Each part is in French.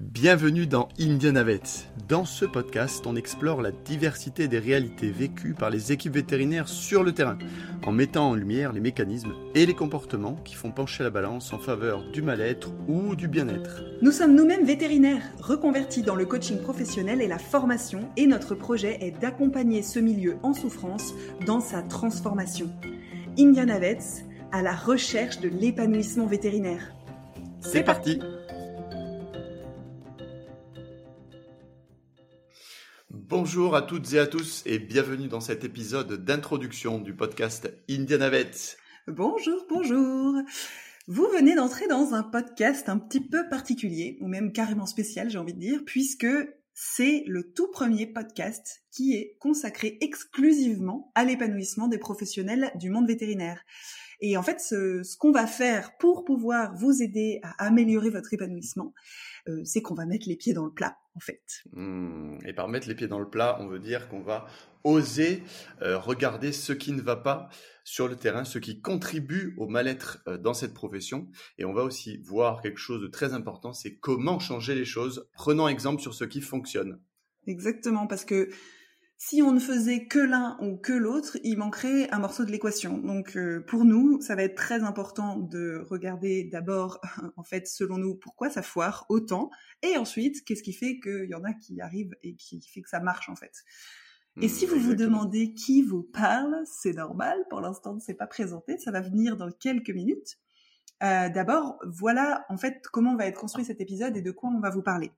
Bienvenue dans Indianavet. Dans ce podcast, on explore la diversité des réalités vécues par les équipes vétérinaires sur le terrain, en mettant en lumière les mécanismes et les comportements qui font pencher la balance en faveur du mal-être ou du bien-être. Nous sommes nous-mêmes vétérinaires, reconvertis dans le coaching professionnel et la formation, et notre projet est d'accompagner ce milieu en souffrance dans sa transformation. Indianavets, à la recherche de l'épanouissement vétérinaire. C'est parti Bonjour à toutes et à tous et bienvenue dans cet épisode d'introduction du podcast Indianavet. Bonjour, bonjour. Vous venez d'entrer dans un podcast un petit peu particulier, ou même carrément spécial, j'ai envie de dire, puisque c'est le tout premier podcast qui est consacré exclusivement à l'épanouissement des professionnels du monde vétérinaire. Et en fait, ce, ce qu'on va faire pour pouvoir vous aider à améliorer votre épanouissement, euh, c'est qu'on va mettre les pieds dans le plat, en fait. Hmm, et par mettre les pieds dans le plat, on veut dire qu'on va oser euh, regarder ce qui ne va pas sur le terrain, ce qui contribue au mal-être euh, dans cette profession. Et on va aussi voir quelque chose de très important, c'est comment changer les choses, prenant exemple sur ce qui fonctionne. Exactement, parce que si on ne faisait que l'un ou que l'autre, il manquerait un morceau de l'équation. Donc euh, pour nous, ça va être très important de regarder d'abord, en fait, selon nous, pourquoi ça foire autant, et ensuite, qu'est-ce qui fait qu'il y en a qui arrivent et qui fait que ça marche en fait. Et si Hmm, vous vous exactement. demandez qui vous parle, c'est normal, pour l'instant, ne s'est pas présenté, ça va venir dans quelques minutes. Euh, D'abord, voilà en fait comment va être construit cet épisode et de quoi on va vous parler.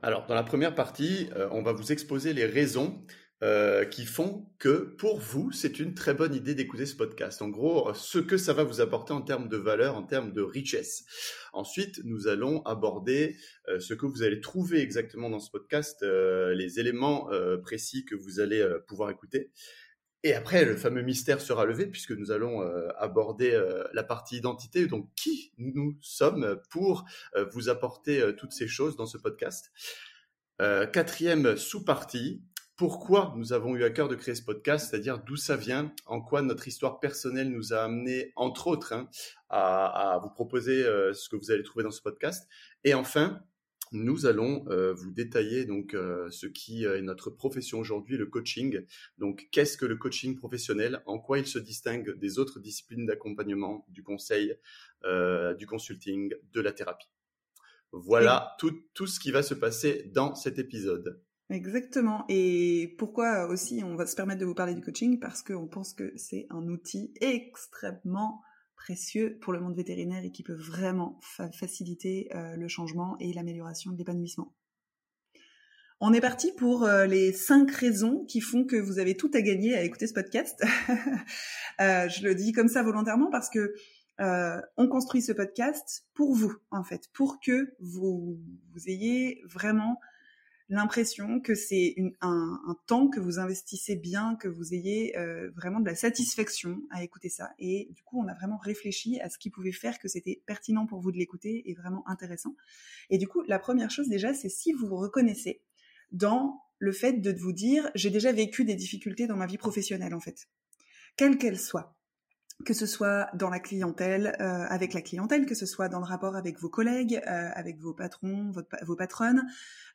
Alors, dans la première partie, euh, on va vous exposer les raisons euh, qui font que pour vous, c'est une très bonne idée d'écouter ce podcast. En gros, euh, ce que ça va vous apporter en termes de valeur, en termes de richesse. Ensuite, nous allons aborder ce que vous allez trouver exactement dans ce podcast, les éléments précis que vous allez pouvoir écouter. Et après, le fameux mystère sera levé puisque nous allons euh, aborder euh, la partie identité, donc qui nous sommes pour euh, vous apporter toutes ces choses dans ce podcast? Quatrième sous-partie, pourquoi nous avons eu à cœur de créer ce podcast, c'est-à-dire d'où ça vient, en quoi notre histoire personnelle nous a amené, entre autres, hein, à, vous proposer ce que vous allez trouver dans ce podcast? Et enfin, nous allons euh, vous détailler donc euh, ce qui est notre profession aujourd'hui, le coaching. Donc, qu'est-ce que le coaching professionnel? En quoi il se distingue des autres disciplines d'accompagnement, du conseil, euh, du consulting, de la thérapie? Voilà tout, tout ce qui va se passer dans cet épisode. Exactement. Et pourquoi aussi on va se permettre de vous parler du coaching? Parce qu'on pense que c'est un outil extrêmement précieux pour le monde vétérinaire et qui peut vraiment fa- faciliter euh, le changement et l'amélioration de l'épanouissement. On est parti pour euh, les cinq raisons qui font que vous avez tout à gagner à écouter ce podcast. Euh, je le dis comme ça volontairement parce que on construit ce podcast pour vous, en fait, pour que vous ayez vraiment l'impression que c'est un temps que vous investissez bien, que vous ayez euh, vraiment de la satisfaction à écouter ça. Et du coup, on a vraiment réfléchi à ce qui pouvait faire que c'était pertinent pour vous de l'écouter et vraiment intéressant. Et du coup, la première chose déjà, c'est si vous vous reconnaissez dans le fait de vous dire, j'ai déjà vécu des difficultés dans ma vie professionnelle, en fait, quelles qu'elles soient que ce soit dans la clientèle, euh, avec la clientèle, que ce soit dans le rapport avec vos collègues, euh, avec vos patrons, vos patronnes.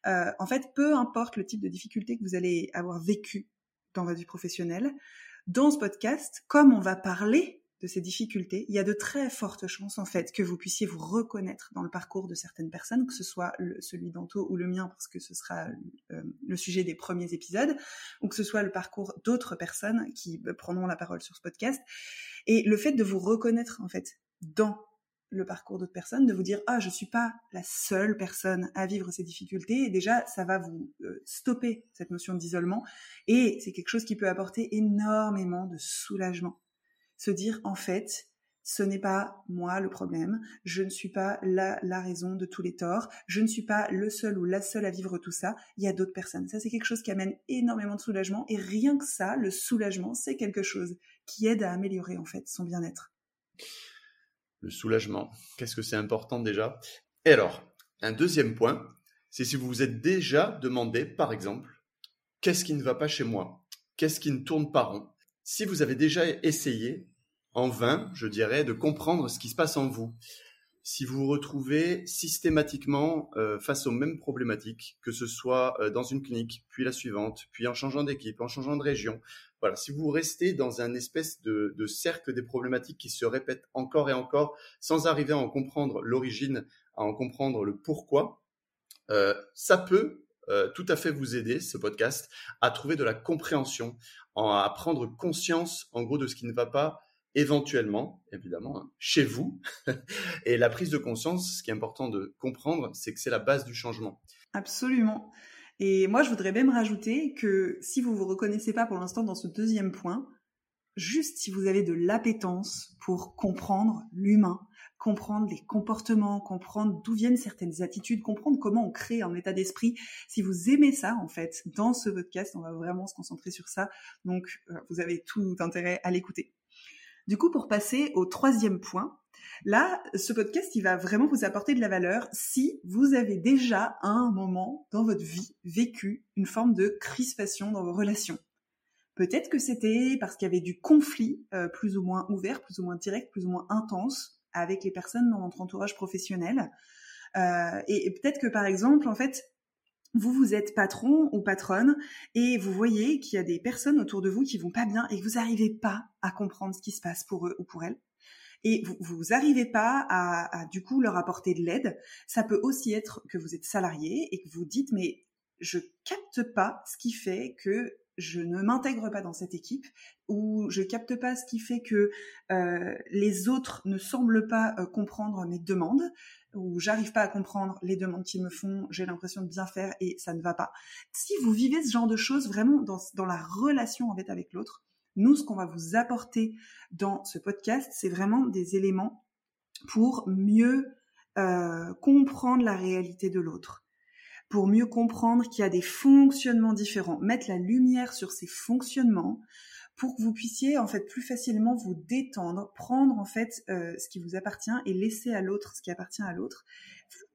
Euh, en fait, peu importe le type de difficulté que vous allez avoir vécu dans votre vie professionnelle, dans ce podcast, comme on va parler de ces difficultés, il y a de très fortes chances en fait que vous puissiez vous reconnaître dans le parcours de certaines personnes, que ce soit celui d'Anto ou le mien, parce que ce sera euh, le sujet des premiers épisodes, ou que ce soit le parcours d'autres personnes qui euh, prendront la parole sur ce podcast. Et le fait de vous reconnaître en fait dans le parcours d'autres personnes, de vous dire ah je suis pas la seule personne à vivre ces difficultés, déjà ça va vous euh, stopper cette notion d'isolement et c'est quelque chose qui peut apporter énormément de soulagement. Se dire en fait ce n'est pas moi le problème, je ne suis pas la, raison de tous les torts, je ne suis pas le seul ou la seule à vivre tout ça, il y a d'autres personnes. Ça c'est quelque chose qui amène énormément de soulagement et rien que ça, le soulagement, c'est quelque chose qui aide à améliorer en fait son bien-être. Le soulagement, qu'est-ce que c'est important déjà? Et alors, un deuxième point, c'est si vous vous êtes déjà demandé, par exemple, qu'est-ce qui ne va pas chez moi? Qu'est-ce qui ne tourne pas rond? Si vous avez déjà essayé, en vain, je dirais, de comprendre ce qui se passe en vous, si vous vous retrouvez systématiquement euh, face aux mêmes problématiques, que ce soit euh, dans une clinique, puis la suivante, puis en changeant d'équipe, en changeant de région, voilà, si vous restez dans un espèce de, cercle des problématiques qui se répètent encore et encore, sans arriver à en comprendre l'origine, à en comprendre le pourquoi, euh, ça peut tout à fait vous aider, ce podcast, à trouver de la compréhension, à prendre conscience, en gros, de ce qui ne va pas éventuellement, évidemment, hein, chez vous. et la prise de conscience, ce qui est important de comprendre, c'est que c'est la base du changement. Absolument. Et moi, je voudrais même rajouter que si vous vous reconnaissez pas pour l'instant dans ce deuxième point, juste si vous avez de l'appétence pour comprendre l'humain, comprendre les comportements, comprendre d'où viennent certaines attitudes, comprendre comment on crée un état d'esprit. Si vous aimez ça, en fait, dans ce podcast, on va vraiment se concentrer sur ça. Donc, euh, vous avez tout intérêt à l'écouter. Du coup, pour passer au troisième point, là, ce podcast, il va vraiment vous apporter de la valeur si vous avez déjà à un moment dans votre vie vécu une forme de crispation dans vos relations. Peut-être que c'était parce qu'il y avait du conflit euh, plus ou moins ouvert, plus ou moins direct, plus ou moins intense avec les personnes dans votre entourage professionnel. Euh, et peut-être que par exemple, en fait, vous, vous êtes patron ou patronne et vous voyez qu'il y a des personnes autour de vous qui vont pas bien et que vous n'arrivez pas à comprendre ce qui se passe pour eux ou pour elles. Et vous, n'arrivez pas à, à, du coup, leur apporter de l'aide. Ça peut aussi être que vous êtes salarié et que vous dites, mais je capte pas ce qui fait que je ne m'intègre pas dans cette équipe ou je capte pas ce qui fait que euh, les autres ne semblent pas euh, comprendre mes demandes ou j'arrive pas à comprendre les demandes qu'ils me font, j'ai l'impression de bien faire et ça ne va pas. Si vous vivez ce genre de choses vraiment dans, dans la relation en fait avec l'autre, nous ce qu'on va vous apporter dans ce podcast, c'est vraiment des éléments pour mieux euh, comprendre la réalité de l'autre pour mieux comprendre qu'il y a des fonctionnements différents, mettre la lumière sur ces fonctionnements pour que vous puissiez en fait plus facilement vous détendre, prendre en fait euh, ce qui vous appartient et laisser à l'autre ce qui appartient à l'autre,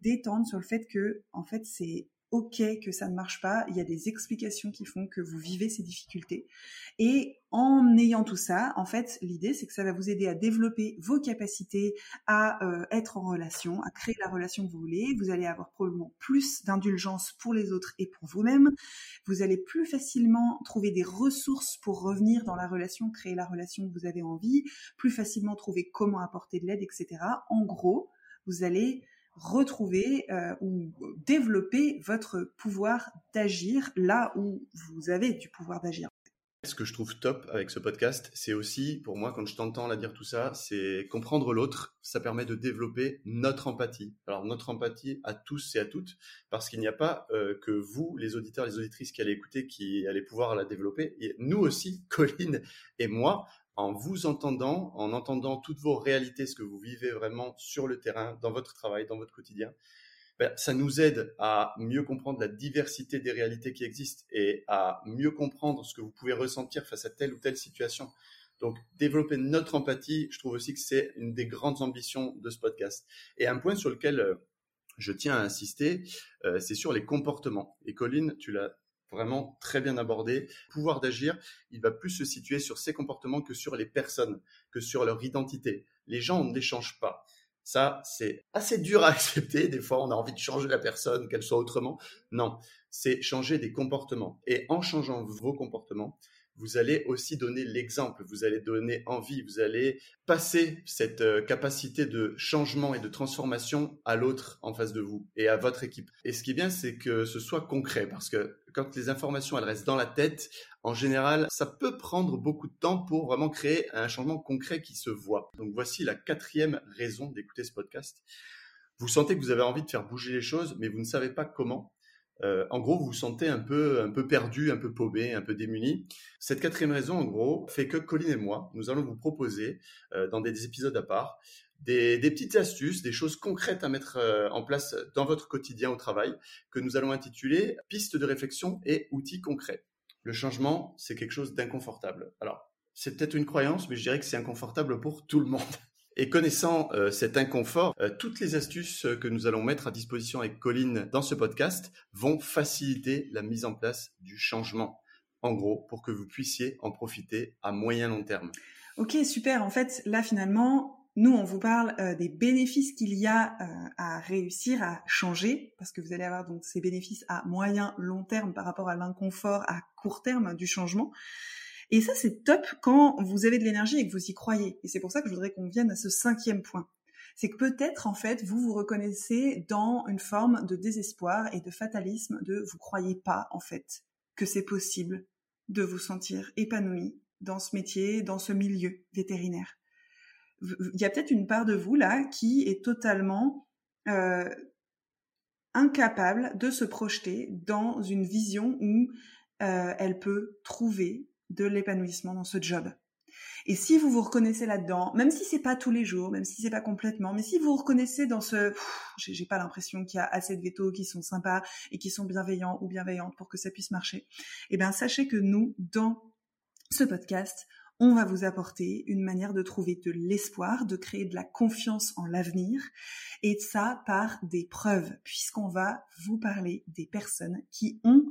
détendre sur le fait que en fait c'est ok que ça ne marche pas, il y a des explications qui font que vous vivez ces difficultés. Et en ayant tout ça, en fait, l'idée, c'est que ça va vous aider à développer vos capacités à euh, être en relation, à créer la relation que vous voulez. Vous allez avoir probablement plus d'indulgence pour les autres et pour vous-même. Vous allez plus facilement trouver des ressources pour revenir dans la relation, créer la relation que vous avez envie, plus facilement trouver comment apporter de l'aide, etc. En gros, vous allez retrouver euh, ou développer votre pouvoir d'agir là où vous avez du pouvoir d'agir. Ce que je trouve top avec ce podcast, c'est aussi, pour moi, quand je t'entends la dire tout ça, c'est comprendre l'autre. Ça permet de développer notre empathie. Alors, notre empathie à tous et à toutes, parce qu'il n'y a pas euh, que vous, les auditeurs, les auditrices qui allez écouter, qui allez pouvoir la développer. Et nous aussi, Colline et moi, en vous entendant, en entendant toutes vos réalités, ce que vous vivez vraiment sur le terrain, dans votre travail, dans votre quotidien, ben, ça nous aide à mieux comprendre la diversité des réalités qui existent et à mieux comprendre ce que vous pouvez ressentir face à telle ou telle situation. Donc, développer notre empathie, je trouve aussi que c'est une des grandes ambitions de ce podcast. Et un point sur lequel euh, je tiens à insister, euh, c'est sur les comportements. Et Colline, tu l'as vraiment très bien abordé. Pouvoir d'agir, il va plus se situer sur ses comportements que sur les personnes, que sur leur identité. Les gens, on ne les change pas. Ça, c'est assez dur à accepter. Des fois, on a envie de changer la personne, qu'elle soit autrement. Non, c'est changer des comportements. Et en changeant vos comportements, vous allez aussi donner l'exemple, vous allez donner envie, vous allez passer cette euh, capacité de changement et de transformation à l'autre en face de vous et à votre équipe. Et ce qui est bien, c'est que ce soit concret, parce que quand les informations elles restent dans la tête, en général, ça peut prendre beaucoup de temps pour vraiment créer un changement concret qui se voit. Donc voici la quatrième raison d'écouter ce podcast. Vous sentez que vous avez envie de faire bouger les choses, mais vous ne savez pas comment. Euh, en gros, vous vous sentez un peu, un peu perdu, un peu paumé, un peu démuni. Cette quatrième raison, en gros, fait que Colline et moi, nous allons vous proposer, euh, dans des, épisodes à part, des, petites astuces, des choses concrètes à mettre euh, en place dans votre quotidien au travail, que nous allons intituler pistes de réflexion et outils concrets. Le changement, c'est quelque chose d'inconfortable. Alors, c'est peut-être une croyance, mais je dirais que c'est inconfortable pour tout le monde. Et connaissant euh, cet inconfort, euh, toutes les astuces euh, que nous allons mettre à disposition avec Colline dans ce podcast vont faciliter la mise en place du changement. En gros, pour que vous puissiez en profiter à moyen long terme. Ok, super. En fait, là, finalement, Nous, on vous parle des bénéfices qu'il y a à réussir à changer, parce que vous allez avoir donc ces bénéfices à moyen, long terme par rapport à l'inconfort à court terme du changement. Et ça, c'est top quand vous avez de l'énergie et que vous y croyez. Et c'est pour ça que je voudrais qu'on vienne à ce cinquième point. C'est que peut-être, en fait, vous vous reconnaissez dans une forme de désespoir et de fatalisme de vous croyez pas, en fait, que c'est possible de vous sentir épanoui dans ce métier, dans ce milieu vétérinaire. Il y a peut-être une part de vous là qui est totalement euh, incapable de se projeter dans une vision où euh, elle peut trouver de l'épanouissement dans ce job. Et si vous vous reconnaissez là-dedans, même si c'est pas tous les jours, même si c'est pas complètement, mais si vous vous reconnaissez dans ce, j'ai pas l'impression qu'il y a assez de vétos qui sont sympas et qui sont bienveillants ou bienveillantes pour que ça puisse marcher, eh bien sachez que nous, dans ce podcast, on va vous apporter une manière de trouver de l'espoir, de créer de la confiance en l'avenir, et ça par des preuves, puisqu'on va vous parler des personnes qui ont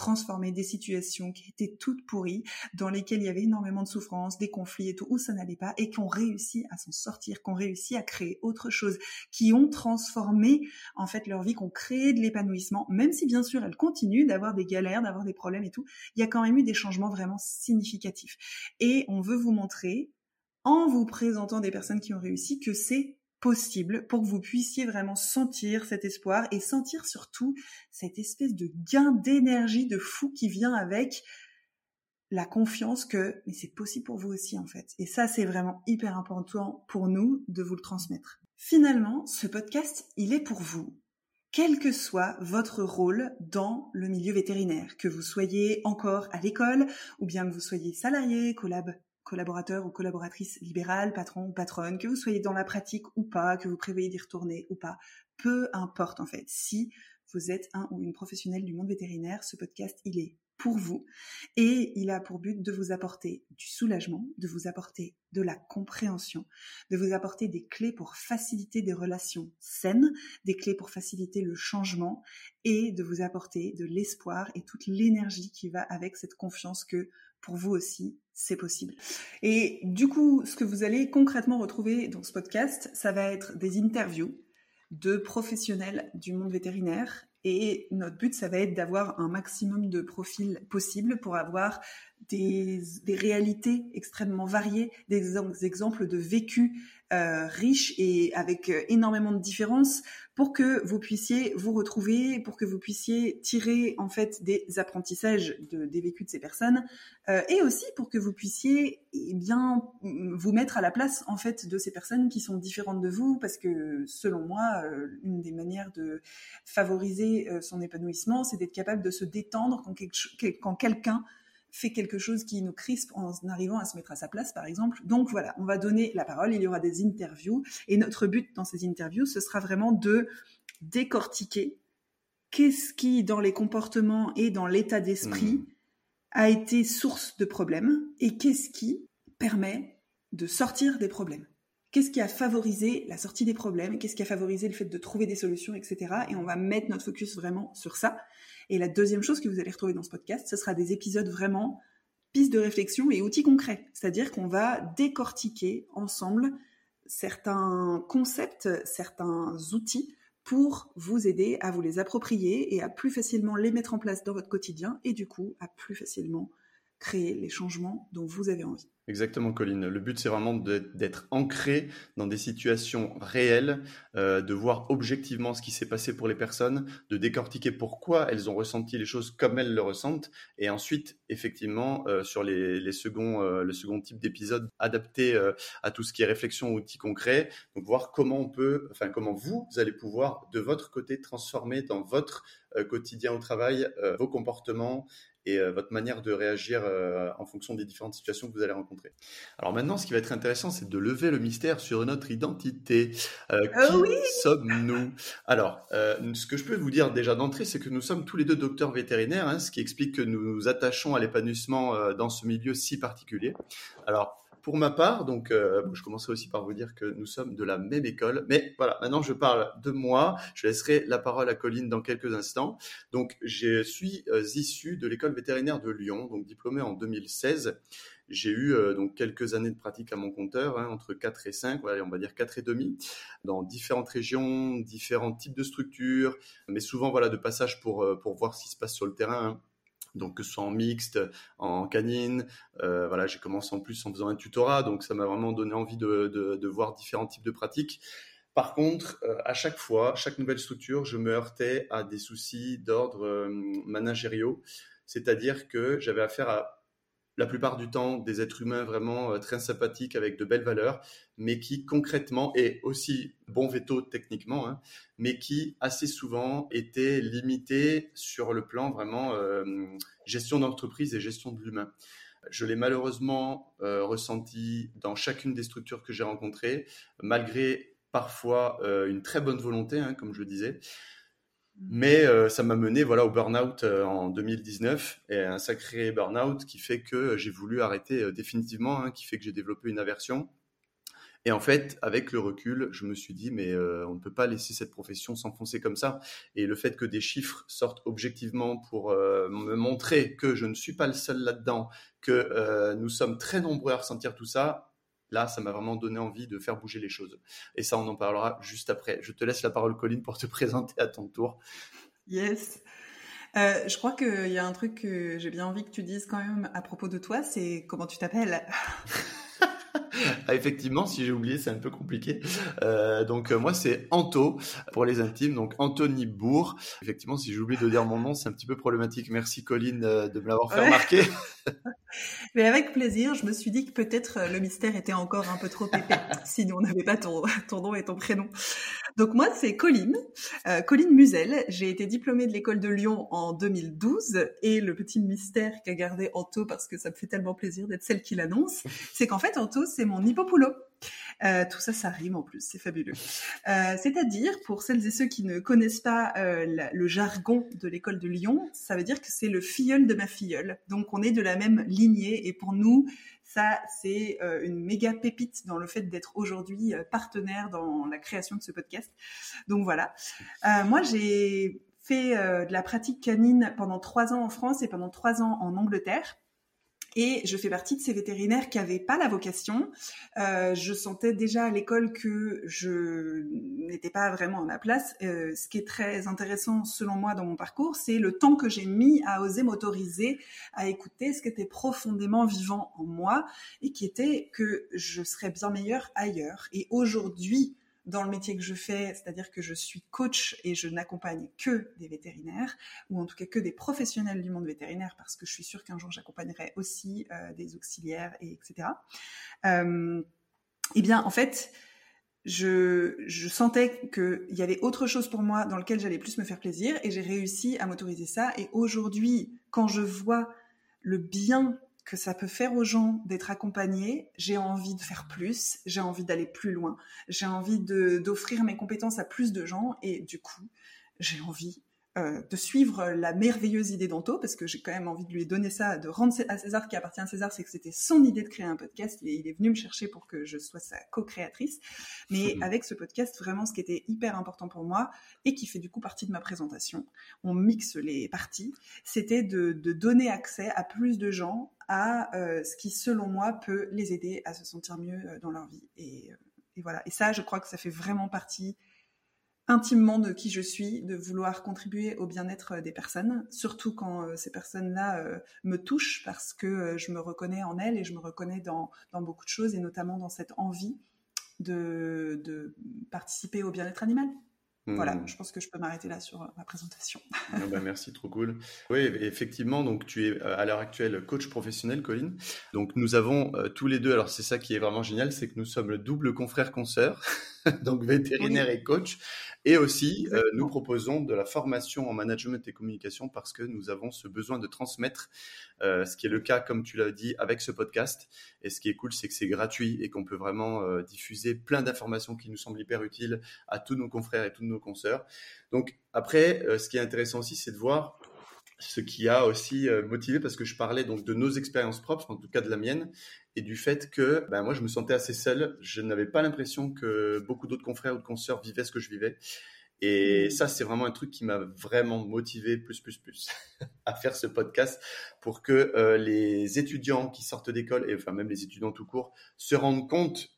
transformer des situations qui étaient toutes pourries, dans lesquelles il y avait énormément de souffrance, des conflits et tout, où ça n'allait pas, et qui ont réussi à s'en sortir, qui ont réussi à créer autre chose, qui ont transformé en fait leur vie, qui ont créé de l'épanouissement, même si bien sûr elles continuent d'avoir des galères, d'avoir des problèmes et tout, il y a quand même eu des changements vraiment significatifs. Et on veut vous montrer, en vous présentant des personnes qui ont réussi, que c'est possible pour que vous puissiez vraiment sentir cet espoir et sentir surtout cette espèce de gain d'énergie de fou qui vient avec la confiance que mais c'est possible pour vous aussi en fait. Et ça c'est vraiment hyper important pour nous de vous le transmettre. Finalement, ce podcast, il est pour vous. Quel que soit votre rôle dans le milieu vétérinaire, que vous soyez encore à l'école ou bien que vous soyez salarié, collab collaborateur ou collaboratrice libérale, patron ou patronne, que vous soyez dans la pratique ou pas, que vous prévoyez d'y retourner ou pas, peu importe en fait. Si vous êtes un ou une professionnelle du monde vétérinaire, ce podcast, il est pour vous et il a pour but de vous apporter du soulagement, de vous apporter de la compréhension, de vous apporter des clés pour faciliter des relations saines, des clés pour faciliter le changement et de vous apporter de l'espoir et toute l'énergie qui va avec cette confiance que pour vous aussi, c'est possible. Et du coup, ce que vous allez concrètement retrouver dans ce podcast, ça va être des interviews de professionnels du monde vétérinaire. Et notre but, ça va être d'avoir un maximum de profils possibles pour avoir des, réalités extrêmement variées, des exemples de vécu euh, riches et avec euh, énormément de différences pour que vous puissiez vous retrouver, pour que vous puissiez tirer en fait des apprentissages de, des vécus de ces personnes euh, et aussi pour que vous puissiez eh bien vous mettre à la place en fait de ces personnes qui sont différentes de vous parce que selon moi une des manières de favoriser son épanouissement c'est d'être capable de se détendre quand quelqu'un fait quelque chose qui nous crispe en arrivant à se mettre à sa place, par exemple. Donc voilà, on va donner la parole, il y aura des interviews, et notre but dans ces interviews, ce sera vraiment de décortiquer qu'est-ce qui, dans les comportements et dans l'état d'esprit, mmh. a été source de problèmes, et qu'est-ce qui permet de sortir des problèmes. Qu'est-ce qui a favorisé la sortie des problèmes Qu'est-ce qui a favorisé le fait de trouver des solutions, etc. Et on va mettre notre focus vraiment sur ça. Et la deuxième chose que vous allez retrouver dans ce podcast, ce sera des épisodes vraiment pistes de réflexion et outils concrets. C'est-à-dire qu'on va décortiquer ensemble certains concepts, certains outils pour vous aider à vous les approprier et à plus facilement les mettre en place dans votre quotidien et du coup à plus facilement créer les changements dont vous avez envie. Exactement, Colline. Le but, c'est vraiment d'être ancré dans des situations réelles, euh, de voir objectivement ce qui s'est passé pour les personnes, de décortiquer pourquoi elles ont ressenti les choses comme elles le ressentent, et ensuite, effectivement, euh, sur les, seconds, euh, le second type d'épisode, adapté à tout ce qui est réflexion, outils concrets, donc voir comment on peut, enfin comment vous, vous allez pouvoir de votre côté transformer dans votre quotidien au travail vos comportements et euh, votre manière de réagir euh, en fonction des différentes situations que vous allez rencontrer. Alors maintenant, ce qui va être intéressant, c'est de lever le mystère sur notre identité. Euh, ah qui sommes-nous? Alors, ce que je peux vous dire déjà d'entrée, c'est que nous sommes tous les deux docteurs vétérinaires, hein, ce qui explique que nous nous attachons à l'épanouissement dans ce milieu si particulier. Alors, Pour ma part, donc, euh, je commencerai aussi par vous dire que nous sommes de la même école. Mais voilà, maintenant je parle de moi. Je laisserai la parole à Colline dans quelques instants. Donc, je suis euh, issu de l'école vétérinaire de Lyon, donc diplômé en 2016. J'ai eu euh, donc quelques années de pratique à mon compteur, hein, entre 4 et 5, on va dire 4 et demi, dans différentes régions, différents types de structures, mais souvent voilà de passage pour, pour voir ce qui se passe sur le terrain. Hein donc que ce soit en mixte, en canine. Euh, voilà, j'ai commencé en plus en faisant un tutorat, donc ça m'a vraiment donné envie de, de, voir différents types de pratiques. Par contre, euh, à chaque fois, chaque nouvelle structure, je me heurtais à des soucis d'ordre euh, managériaux, c'est-à-dire que j'avais affaire à la plupart du temps des êtres humains vraiment très sympathiques avec de belles valeurs, mais qui concrètement, et aussi bon veto techniquement, hein, mais qui assez souvent étaient limités sur le plan vraiment euh, gestion d'entreprise et gestion de l'humain. Je l'ai malheureusement euh, ressenti dans chacune des structures que j'ai rencontrées, malgré parfois euh, une très bonne volonté, hein, comme je le disais. Mais ça m'a mené voilà au burn-out en 2019 et un sacré burn-out qui fait que j'ai voulu arrêter définitivement, hein, qui fait que j'ai développé une aversion et en fait, avec le recul, je me suis dit, mais euh, on ne peut pas laisser cette profession s'enfoncer comme ça. Et le fait que des chiffres sortent objectivement pour euh, me montrer que je ne suis pas le seul là-dedans, que euh, nous sommes très nombreux à ressentir tout ça, là, ça m'a vraiment donné envie de faire bouger les choses. Et ça, on en parlera juste après. Je te laisse la parole, Colline, pour te présenter à ton tour. Yes. je crois qu'il y a un truc que j'ai bien envie que tu dises quand même à propos de toi, c'est comment tu t'appelles? effectivement, si j'ai oublié, c'est un peu compliqué. Euh, donc euh, moi, c'est Anto pour les intimes, donc Anthony Bourg. Effectivement, si j'oublie de dire mon nom, c'est un petit peu problématique. Merci Colline euh, de me l'avoir fait remarquer. Mais avec plaisir, je me suis dit que peut-être le mystère était encore un peu trop épais, sinon on n'avait pas ton, ton nom et ton prénom. Donc moi, c'est Colline, Colline Musel. J'ai été diplômée de l'école de Lyon en 2012 et le petit mystère qu'a gardé Anto, parce que ça me fait tellement plaisir d'être celle qui l'annonce, c'est qu'en fait Anto, c'est mon hippopoulot. Euh, tout ça, ça rime en plus, c'est fabuleux. Euh, c'est-à-dire, pour celles et ceux qui ne connaissent pas euh, le jargon de l'école de Lyon, ça veut dire que c'est le filleul de ma filleule. Donc, on est de la même lignée et pour nous, ça, c'est une méga pépite dans le fait d'être aujourd'hui partenaire dans la création de ce podcast. Donc voilà. Moi, j'ai fait de la pratique canine pendant trois ans en France et pendant trois ans en Angleterre. Et je fais partie de ces vétérinaires qui n'avaient pas la vocation. Euh, je sentais déjà à l'école que je n'étais pas vraiment à ma place. Euh, ce qui est très intéressant selon moi dans mon parcours, c'est le temps que j'ai mis à oser m'autoriser à écouter ce qui était profondément vivant en moi et qui était que je serais bien meilleure ailleurs. Et aujourd'hui, dans le métier que je fais, c'est-à-dire que je suis coach et je n'accompagne que des vétérinaires, ou en tout cas que des professionnels du monde vétérinaire, parce que je suis sûre qu'un jour j'accompagnerai aussi euh, des auxiliaires, et etc. Euh, eh bien, en fait, je, je sentais qu'il y avait autre chose pour moi dans lequel j'allais plus me faire plaisir, et j'ai réussi à m'autoriser ça. Et aujourd'hui, quand je vois le bien que ça peut faire aux gens d'être accompagnés, j'ai envie de faire plus, j'ai envie d'aller plus loin, j'ai envie d'offrir mes compétences à plus de gens. Et du coup, j'ai envie euh, de suivre la merveilleuse idée d'Anto, parce que j'ai quand même envie de lui donner ça, de rendre à César qui appartient à César, c'est que c'était son idée de créer un podcast, et il est venu me chercher pour que je sois sa co-créatrice. Mais avec ce podcast, vraiment, ce qui était hyper important pour moi, et qui fait du coup partie de ma présentation, on mixe les parties, c'était de, donner accès à plus de gens à euh, ce qui, selon moi, peut les aider à se sentir mieux euh, dans leur vie. Et, et voilà. Et ça, je crois que ça fait vraiment partie intimement de qui je suis, de vouloir contribuer au bien-être des personnes, surtout quand euh, ces personnes-là euh, me touchent parce que euh, je me reconnais en elles et je me reconnais dans, beaucoup de choses et notamment dans cette envie de participer au bien-être animal. Voilà, hmm. je pense que je peux m'arrêter là sur euh, ma présentation. Ah bah, merci, trop cool. Oui, effectivement, donc tu es euh, à l'heure actuelle coach professionnel, Colline. Donc nous avons euh, tous les deux, alors c'est ça qui est vraiment génial, c'est que nous sommes le double confrère consoeur, donc vétérinaire et coach. Et aussi, nous proposons de la formation en management et communication parce que nous avons ce besoin de transmettre, ce qui est le cas, comme tu l'as dit, avec ce podcast. Et ce qui est cool, c'est que c'est gratuit et qu'on peut vraiment diffuser plein d'informations qui nous semblent hyper utiles à tous nos confrères et tous nos consoeurs. Donc après, euh, ce qui est intéressant aussi, c'est de voir ce qui a aussi euh, motivé, parce que je parlais donc de nos expériences propres, en tout cas de la mienne, et du fait que ben, moi je me sentais assez seul. Je n'avais pas l'impression que beaucoup d'autres confrères ou de consoeurs vivaient ce que je vivais. Et mmh. ça, c'est vraiment un truc qui m'a vraiment motivé plus, plus, plus à faire ce podcast pour que euh, les étudiants qui sortent d'école, et enfin même les étudiants tout court, se rendent compte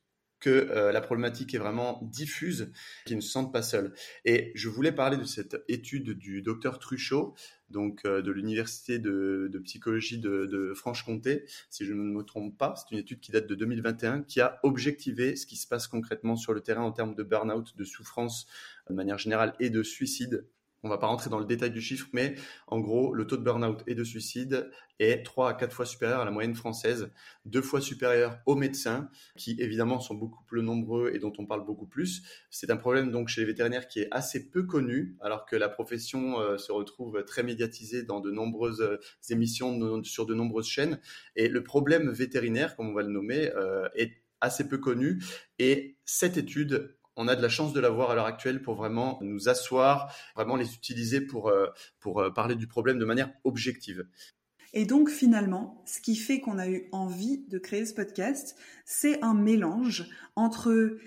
que euh, la problématique est vraiment diffuse, qu'ils ne se sentent pas seuls. Et je voulais parler de cette étude du docteur Truchot, donc euh, de l'université de, psychologie de, Franche-Comté, si je ne me trompe pas. C'est une étude qui date de 2021, qui a objectivé ce qui se passe concrètement sur le terrain en termes de burn-out, de souffrance de manière générale et de suicide on va pas rentrer dans le détail du chiffre, mais en gros, le taux de burn-out et de suicide est 3 à 4 fois supérieur à la moyenne française, deux fois supérieur aux médecins, qui évidemment sont beaucoup plus nombreux et dont on parle beaucoup plus. C'est un problème donc chez les vétérinaires qui est assez peu connu, alors que la profession euh, se retrouve très médiatisée dans de nombreuses euh, émissions sur de nombreuses chaînes. Et le problème vétérinaire, comme on va le nommer, euh, est assez peu connu. Et cette étude on a de la chance de l'avoir à l'heure actuelle pour vraiment nous asseoir, vraiment les utiliser pour, euh, euh, parler du problème de manière objective. Et donc finalement, ce qui fait qu'on a eu envie de créer ce podcast, c'est un mélange entre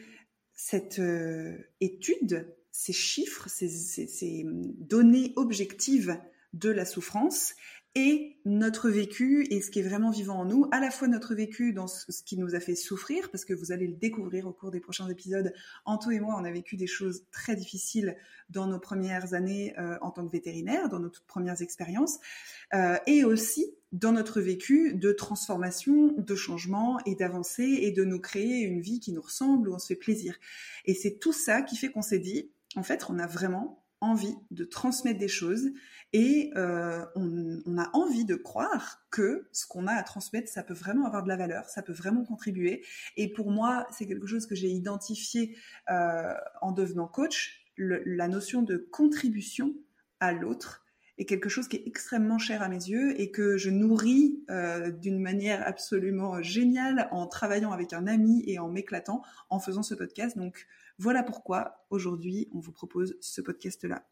cette euh, étude, ces chiffres, ces, données objectives de la souffrance et notre vécu et ce qui est vraiment vivant en nous, à la fois notre vécu dans ce qui nous a fait souffrir, parce que vous allez le découvrir au cours des prochains épisodes. Anto et moi, on a vécu des choses très difficiles dans nos premières années euh, en tant que vétérinaire, dans nos toutes premières expériences, euh, et aussi dans notre vécu de transformation, de changement et d'avancée et de nous créer une vie qui nous ressemble, où on se fait plaisir. Et c'est tout ça qui fait qu'on s'est dit, en fait, on a vraiment envie de transmettre des choses et euh, on, a envie de croire que ce qu'on a à transmettre, ça peut vraiment avoir de la valeur, ça peut vraiment contribuer. Et pour moi, c'est quelque chose que j'ai identifié euh, en devenant coach, la notion de contribution à l'autre est quelque chose qui est extrêmement cher à mes yeux et que je nourris euh, d'une manière absolument géniale en travaillant avec un ami et en m'éclatant en faisant ce podcast. Donc voilà pourquoi aujourd'hui on vous propose ce podcast-là.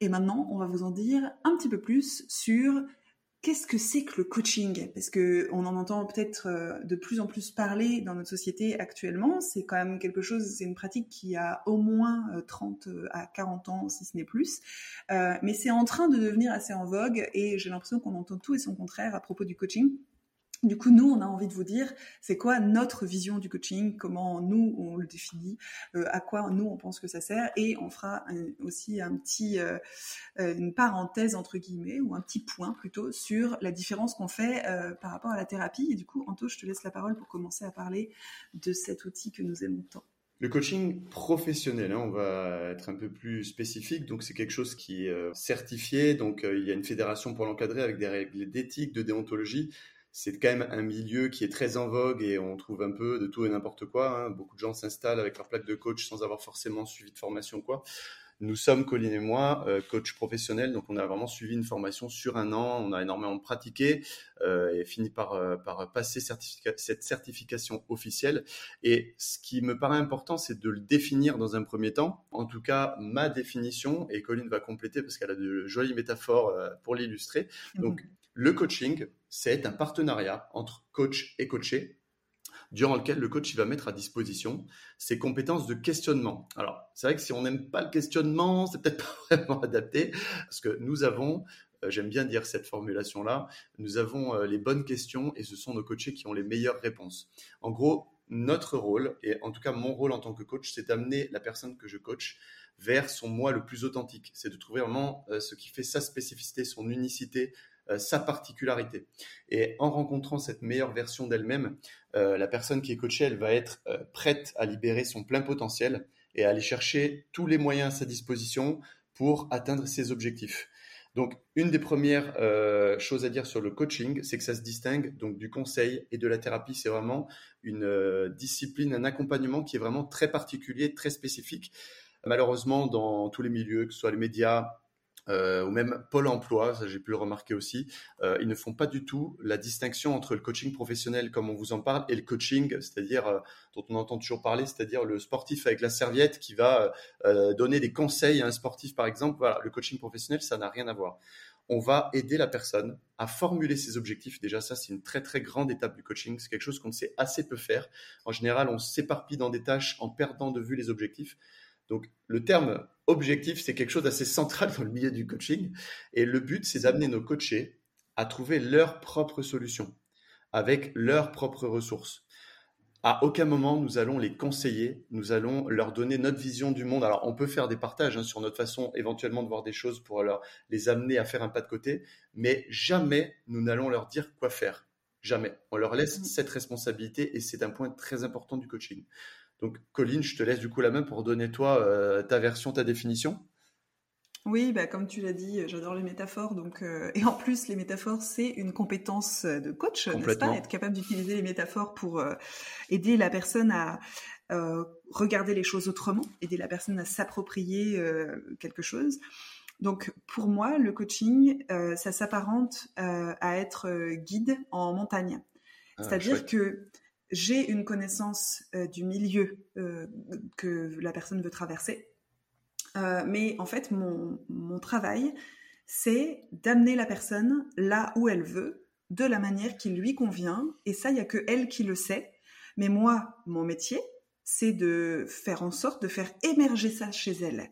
Et maintenant, on va vous en dire un petit peu plus sur qu'est-ce que c'est que le coaching? Parce que on en entend peut-être euh, de plus en plus parler dans notre société actuellement. C'est quand même quelque chose, c'est une pratique qui a au moins 30 euh, à 40 ans, si ce n'est plus. Euh, mais c'est en train de devenir assez en vogue et j'ai l'impression qu'on entend tout et son contraire à propos du coaching. Du coup, nous, on a envie de vous dire, c'est quoi notre vision du coaching, comment nous, on le définit, euh, à quoi nous, on pense que ça sert, et on fera aussi un petit, euh, euh, une parenthèse, entre guillemets, ou un petit point plutôt, sur la différence qu'on fait par rapport à la thérapie. Et du coup, Anto, je te laisse la parole pour commencer à parler de cet outil que nous aimons tant. Le coaching professionnel, hein, on va être un peu plus spécifique, donc c'est quelque chose qui est certifié, donc il y a une fédération pour l'encadrer avec des règles d'éthique, de déontologie c'est quand même un milieu qui est très en vogue et on trouve un peu de tout et n'importe quoi. Hein. Beaucoup de gens s'installent avec leur plaque de coach sans avoir forcément suivi de formation quoi. Nous sommes, Colline et moi, euh, coach professionnel, donc on a vraiment suivi une formation sur un an, on a énormément pratiqué euh, et fini par, euh, par passer cette certification officielle. Et ce qui me paraît important, c'est de le définir dans un premier temps. En tout cas, ma définition, et Colline va compléter parce qu'elle a de jolies métaphores pour l'illustrer. Donc, le coaching, c'est un partenariat entre coach et coaché durant lequel le coach il va mettre à disposition ses compétences de questionnement. Alors, c'est vrai que si on n'aime pas le questionnement, c'est peut-être pas vraiment adapté parce que nous avons euh, j'aime bien dire cette formulation-là, nous avons euh, les bonnes questions et ce sont nos coachés qui ont les meilleures réponses. En gros, notre rôle, et en tout cas mon rôle en tant que coach, c'est d'amener la personne que je coach vers son moi le plus authentique. C'est de trouver vraiment euh, ce qui fait sa spécificité, son unicité, sa particularité. Et en rencontrant cette meilleure version d'elle-même, euh, la personne qui est coachée, elle va être euh, prête à libérer son plein potentiel et à aller chercher tous les moyens à sa disposition pour atteindre ses objectifs. Donc, une des premières choses à dire sur le coaching, c'est que ça se distingue donc du conseil et de la thérapie. C'est vraiment une discipline, un accompagnement qui est vraiment très particulier, très spécifique. Malheureusement, dans tous les milieux, que ce soit les médias, euh, ou même Pôle Emploi, ça j'ai pu le remarquer aussi, euh, ils ne font pas du tout la distinction entre le coaching professionnel comme on vous en parle et le coaching, c'est-à-dire euh, dont on entend toujours parler, c'est-à-dire le sportif avec la serviette qui va donner des conseils à un sportif par exemple. Voilà, le coaching professionnel, ça n'a rien à voir. on va aider la personne à formuler ses objectifs. Déjà, ça, c'est une très, très grande étape du coaching. C'est quelque chose qu'on sait assez peu faire. En général, on s'éparpille dans des tâches en perdant de vue les objectifs. Donc, le terme objectif, c'est quelque chose d'assez central dans le milieu du coaching. Et le but, c'est d'amener nos coachés à trouver leur propre solution avec leurs propres ressources. À aucun moment nous allons les conseiller, nous allons leur donner notre vision du monde. Alors on peut faire des partages hein, sur notre façon éventuellement de voir des choses pour leur, les amener à faire un pas de côté, mais jamais nous n'allons leur dire quoi faire. Jamais. On leur laisse mmh. cette responsabilité et c'est un point très important du coaching. Donc, Colline, je te laisse du coup la main pour donner toi euh, ta version, ta définition. Oui, bah, comme tu l'as dit, j'adore les métaphores. Donc, euh, et en plus, les métaphores, c'est une compétence de coach, n'est-ce pas Être capable d'utiliser les métaphores pour euh, aider la personne à regarder les choses autrement, aider la personne à s'approprier quelque chose. Donc, pour moi, le coaching, ça s'apparente à être guide en montagne. Ah, C'est-à-dire que j'ai une connaissance euh, du milieu euh, que la personne veut traverser. Euh, mais en fait, mon, travail, c'est d'amener la personne là où elle veut, de la manière qui lui convient. Et ça, il n'y a que elle qui le sait. Mais moi, mon métier, c'est de faire en sorte de faire émerger ça chez elle.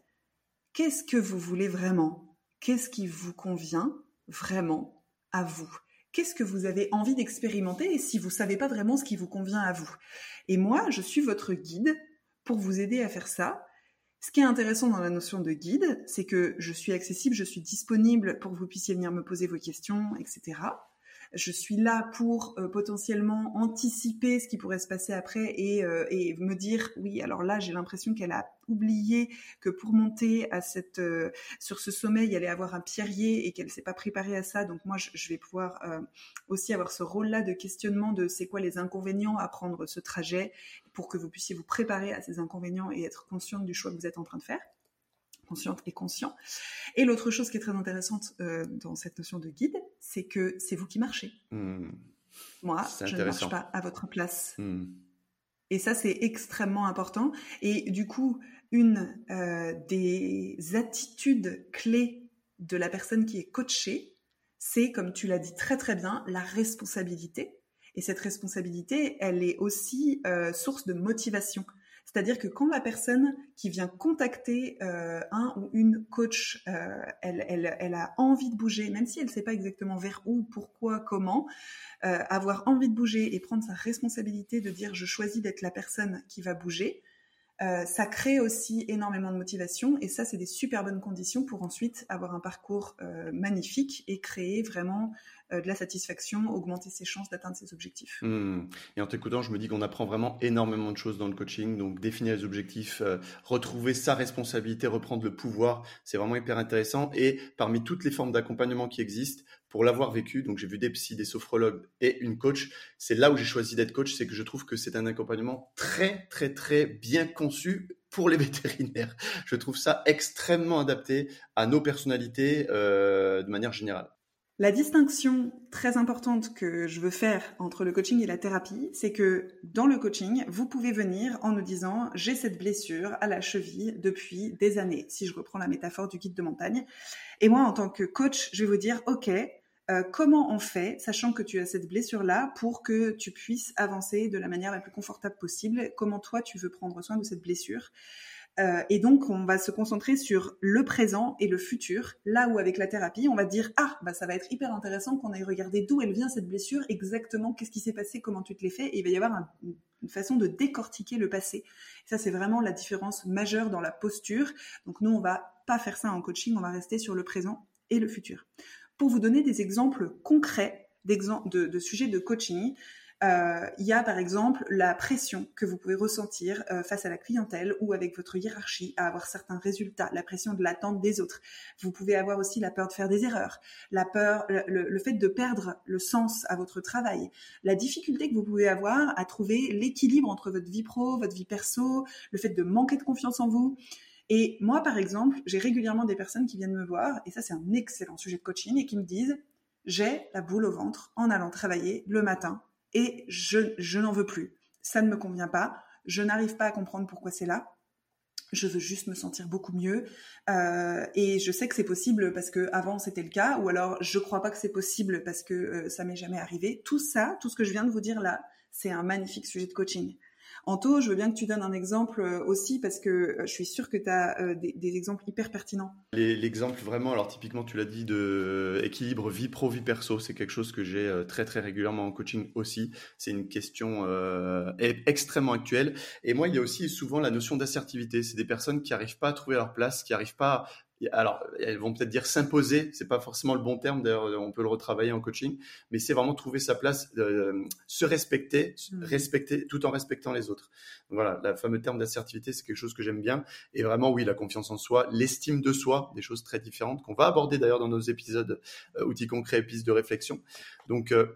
Qu'est-ce que vous voulez vraiment? Qu'est-ce qui vous convient vraiment à vous? Qu'est-ce que vous avez envie d'expérimenter et si vous savez pas vraiment ce qui vous convient à vous. Et moi, je suis votre guide pour vous aider à faire ça. Ce qui est intéressant dans la notion de guide, c'est que je suis accessible, je suis disponible pour que vous puissiez venir me poser vos questions, etc. Je suis là pour euh, potentiellement anticiper ce qui pourrait se passer après et, euh, et me dire oui, alors là, j'ai l'impression qu'elle a oublié que pour monter à cette, euh, sur ce sommet, il y allait avoir un pierrier et qu'elle s'est pas préparée à ça. Donc moi, je, je vais pouvoir aussi avoir ce rôle-là de questionnement de c'est quoi les inconvénients à prendre ce trajet pour que vous puissiez vous préparer à ces inconvénients et être consciente du choix que vous êtes en train de faire consciente et conscient. Et l'autre chose qui est très intéressante euh, dans cette notion de guide, c'est que c'est vous qui marchez. Hmm. Moi, je ne marche pas à votre place. Hmm. Et ça, c'est extrêmement important. Et du coup, une euh, des attitudes clés de la personne qui est coachée, c'est, comme tu l'as dit très très bien, la responsabilité. Et cette responsabilité, elle est aussi euh, source de motivation. C'est-à-dire que quand la personne qui vient contacter euh, un ou une coach, euh, elle, a envie de bouger, même si elle ne sait pas exactement vers où, pourquoi, comment, euh, avoir envie de bouger et prendre sa responsabilité de dire je choisis d'être la personne qui va bouger, ça crée aussi énormément de motivation et ça, c'est des super bonnes conditions pour ensuite avoir un parcours magnifique et créer vraiment de la satisfaction, augmenter ses chances d'atteindre ses objectifs. Hmm. Et en t'écoutant, je me dis qu'on apprend vraiment énormément de choses dans le coaching. Donc définir les objectifs, euh, retrouver sa responsabilité, reprendre le pouvoir, c'est vraiment hyper intéressant. Et parmi toutes les formes d'accompagnement qui existent, pour l'avoir vécu, donc j'ai vu des psys, des sophrologues et une coach, c'est là où j'ai choisi d'être coach, c'est que je trouve que c'est un accompagnement très très très bien conçu pour les vétérinaires. Je trouve ça extrêmement adapté à nos personnalités euh, de manière générale. La distinction très importante que je veux faire entre le coaching et la thérapie, c'est que dans le coaching, vous pouvez venir en nous disant j'ai cette blessure à la cheville depuis des années, si je reprends la métaphore du guide de montagne. Et moi, en tant que coach, je vais vous dire ok, euh, comment on fait, sachant que tu as cette blessure-là, pour que tu puisses avancer de la manière la plus confortable possible? Comment toi, tu veux prendre soin de cette blessure? Euh, et donc, on va se concentrer sur le présent et le futur. Là où avec la thérapie, on va dire ah bah ça va être hyper intéressant qu'on aille regarder d'où elle vient cette blessure, exactement qu'est-ce qui s'est passé, comment tu te l'es fait. Et il va y avoir une façon de décortiquer le passé. ça, c'est vraiment la différence majeure dans la posture. Donc nous, on va pas faire ça en coaching, on va rester sur le présent et le futur. Pour vous donner des exemples concrets de, sujets de coaching, il y a par exemple la pression que vous pouvez ressentir euh, face à la clientèle ou avec votre hiérarchie à avoir certains résultats, la pression de l'attente des autres. Vous pouvez avoir aussi la peur de faire des erreurs, la peur, le, le fait de perdre le sens à votre travail, la difficulté que vous pouvez avoir à trouver l'équilibre entre votre vie pro, votre vie perso, le fait de manquer de confiance en vous. Et moi, par exemple, j'ai régulièrement des personnes qui viennent me voir, et ça c'est un excellent sujet de coaching, et qui me disent, j'ai la boule au ventre en allant travailler le matin et je, je n'en veux plus. Ça ne me convient pas. Je n'arrive pas à comprendre pourquoi c'est là. je veux juste me sentir beaucoup mieux. Euh, et je sais que c'est possible parce que avant c'était le cas, ou alors je crois pas que c'est possible parce que euh, ça m'est jamais arrivé. Tout ça, tout ce que je viens de vous dire là, c'est un magnifique sujet de coaching. Anto, je veux bien que tu donnes un exemple euh, aussi parce que euh, je suis sûre que tu as euh, des, exemples hyper pertinents. L'exemple vraiment, alors typiquement tu l'as dit, de équilibre vie pro, vie perso, c'est quelque chose que j'ai très très régulièrement en coaching aussi. C'est une question extrêmement actuelle. Et moi, il y a aussi souvent la notion d'assertivité. C'est des personnes qui n'arrivent pas à trouver leur place, qui n'arrivent pas alors elles vont peut-être dire s'imposer, c'est pas forcément le bon terme. D'ailleurs, on peut le retravailler en coaching, mais c'est vraiment trouver sa place, euh, se respecter, mmh. respecter tout en respectant les autres. voilà, le fameux terme d'assertivité, c'est quelque chose que j'aime bien. Et vraiment, oui, la confiance en soi, l'estime de soi, des choses très différentes qu'on va aborder d'ailleurs dans nos épisodes euh, outils concrets, pistes de réflexion. Donc euh,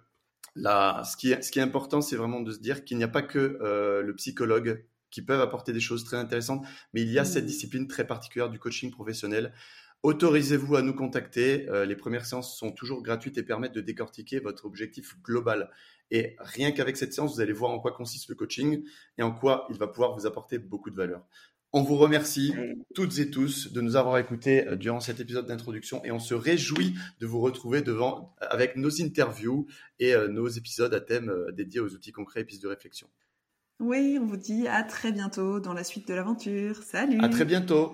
Là, ce qui est, ce qui est important, c'est vraiment de se dire qu'il n'y a pas que le psychologue qui peuvent apporter des choses très intéressantes, mais il y a cette mmh. discipline très particulière du coaching professionnel. Autorisez-vous à nous contacter. Euh, les premières séances sont toujours gratuites et permettent de décortiquer votre objectif global. Et rien qu'avec cette séance, vous allez voir en quoi consiste le coaching et en quoi il va pouvoir vous apporter beaucoup de valeur. On vous remercie toutes et tous de nous avoir écoutés euh, durant cet épisode d'introduction et on se réjouit de vous retrouver devant avec nos interviews et euh, nos épisodes à thème dédiés aux outils concrets et pistes de réflexion. Oui, on vous dit à très bientôt dans la suite de l'aventure. Salut À très bientôt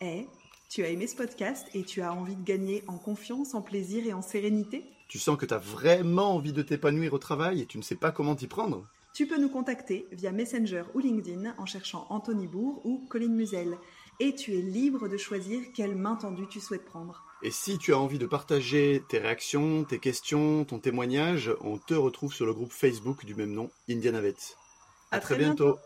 Eh, tu as aimé ce podcast et tu as envie de gagner en confiance, en plaisir et en sérénité? Tu sens que tu as vraiment envie de t'épanouir au travail et tu ne sais pas comment t'y prendre? Tu peux nous contacter via Messenger ou LinkedIn en cherchant Anthony Bourg ou Colline Musel. Et tu es libre de choisir quelle main tendue tu souhaites prendre. Et si tu as envie de partager tes réactions, tes questions, ton témoignage, on te retrouve sur le groupe Facebook du même nom, Indianavet. À, très, bientôt.